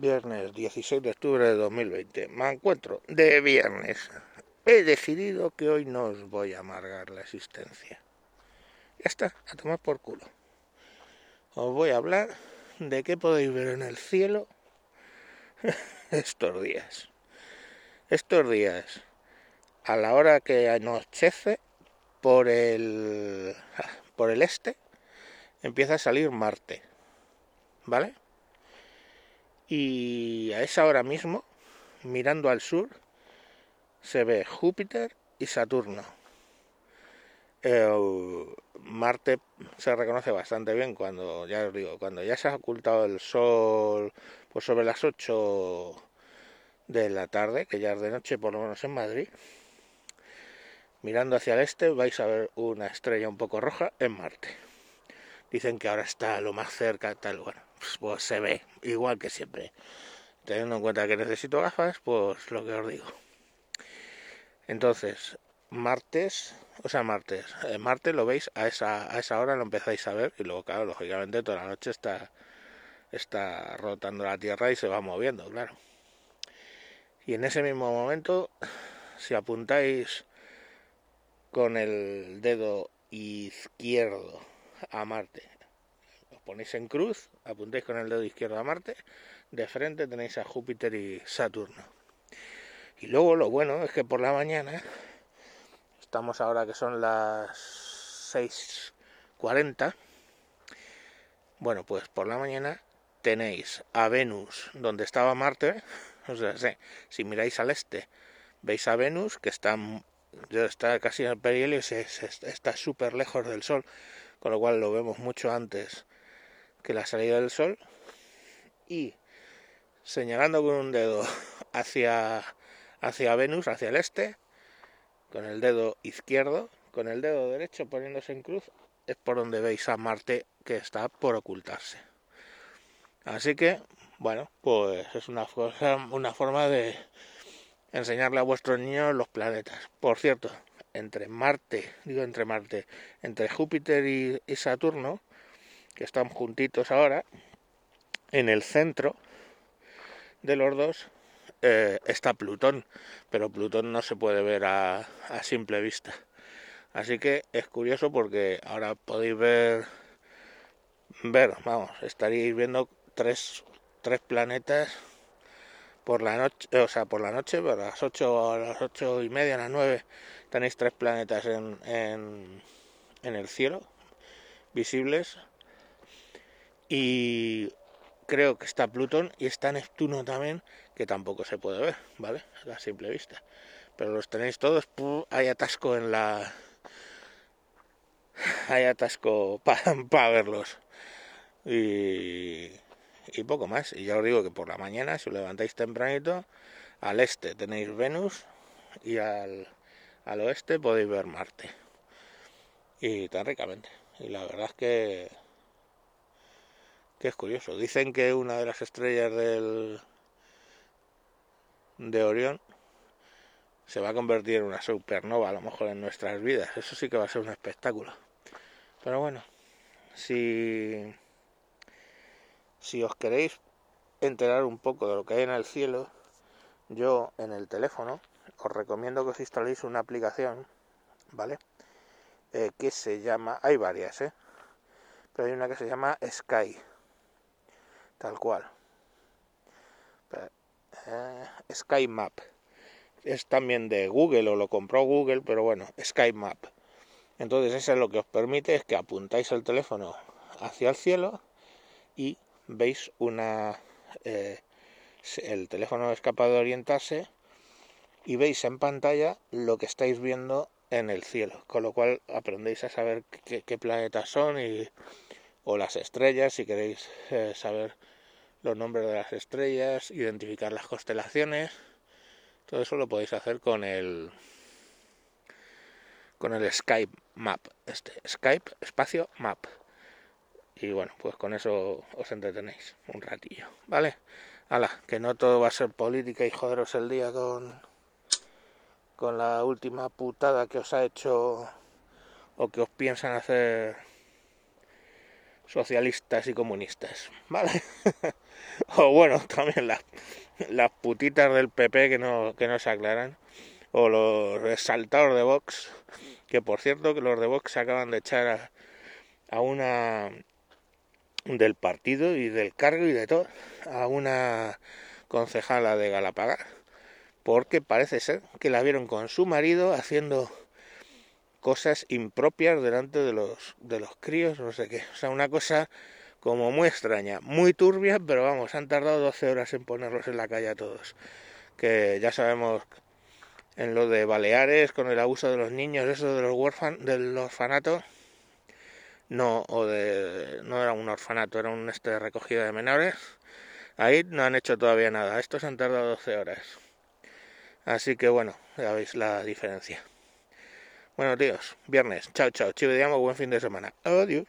Viernes 16 de octubre de 2020. Me encuentro de viernes. He decidido que hoy no os voy a amargar la existencia. Ya está, a tomar por culo. Os voy a hablar de qué podéis ver en el cielo estos días. Estos días, a la hora que anochece, por el, por el este, empieza a salir Marte. ¿Vale? Y a esa hora mismo, mirando al sur, se ve Júpiter y Saturno. Marte se reconoce bastante bien cuando, ya os digo, cuando ya se ha ocultado el sol pues sobre las 8 de la tarde, que ya es de noche por lo menos en Madrid. Mirando hacia el este vais a ver una estrella un poco roja en Marte. Dicen que ahora está lo más cerca, tal, bueno, pues se ve, igual que siempre. Teniendo en cuenta que necesito gafas, pues lo que os digo. Entonces, martes, o sea, martes, eh, martes lo veis a esa, a esa hora lo empezáis a ver y luego, claro, lógicamente toda la noche está, está rotando la Tierra y se va moviendo, claro. Y en ese mismo momento, si apuntáis con el dedo izquierdo a Marte ponéis en cruz, apuntéis con el dedo izquierdo a Marte, de frente tenéis a Júpiter y Saturno. Y luego lo bueno es que por la mañana, estamos ahora que son las 6.40, bueno, pues por la mañana tenéis a Venus donde estaba Marte, o sea, si miráis al este, veis a Venus que está, está casi en el perihelio, está súper lejos del Sol, con lo cual lo vemos mucho antes que la salida del sol y señalando con un dedo hacia, hacia Venus, hacia el este, con el dedo izquierdo, con el dedo derecho poniéndose en cruz, es por donde veis a Marte que está por ocultarse. Así que, bueno, pues es una, una forma de enseñarle a vuestros niños los planetas. Por cierto, entre Marte, digo entre Marte, entre Júpiter y Saturno, que están juntitos ahora, en el centro de los dos eh, está Plutón, pero Plutón no se puede ver a, a, simple vista. Así que es curioso porque ahora podéis ver, ver, vamos, estaríais viendo tres, tres planetas por la noche, o sea, por la noche, a las ocho, a las ocho y media, a las nueve, tenéis tres planetas en, en, en el cielo visibles y creo que está Plutón y está Neptuno también, que tampoco se puede ver, ¿vale? A simple vista. Pero los tenéis todos, hay atasco en la... Hay atasco para verlos. Y... y poco más. Y ya os digo que por la mañana, si os levantáis tempranito, al este tenéis Venus y al, al oeste podéis ver Marte. Y tan ricamente. Y la verdad es que que es curioso. Dicen que una de las estrellas del de Orión se va a convertir en una supernova a lo mejor en nuestras vidas. Eso sí que va a ser un espectáculo. Pero bueno, si si os queréis enterar un poco de lo que hay en el cielo, yo en el teléfono os recomiendo que os instaléis una aplicación, ¿vale? Eh, que se llama, hay varias, ¿eh? Pero hay una que se llama Sky tal cual. Eh, Sky Map. Es también de Google o lo compró Google, pero bueno, Sky Map. Entonces eso es lo que os permite es que apuntáis el teléfono hacia el cielo y veis una... Eh, el teléfono es capaz de orientarse y veis en pantalla lo que estáis viendo en el cielo, con lo cual aprendéis a saber qué, planetas son y, o las estrellas si queréis eh, saber los nombres de las estrellas, identificar las constelaciones. Todo eso lo podéis hacer con el con el Skype Map, este Skype espacio Map. Y bueno, pues con eso os entretenéis un ratillo, ¿vale? Hala, que no todo va a ser política y joderos el día con con la última putada que os ha hecho o que os piensan hacer socialistas y comunistas, ¿vale? o bueno, también las, las putitas del PP que no, que no se aclaran, o los exaltados de Vox, que por cierto que los de Vox se acaban de echar a, a una del partido y del cargo y de todo, a una concejala de Galapagar, porque parece ser que la vieron con su marido haciendo cosas impropias delante de los de los críos, no sé qué, o sea, una cosa como muy extraña, muy turbia, pero vamos, han tardado 12 horas en ponerlos en la calle a todos, que ya sabemos en lo de Baleares con el abuso de los niños, eso de los huérfanos, del orfanato, no, o de, no era un orfanato, era un este de recogida de menores, ahí no han hecho todavía nada, estos han tardado 12 horas. Así que bueno, ya veis la diferencia. Bueno, tíos, viernes. Chao, chao. Chivo, buen fin de semana. Adiós.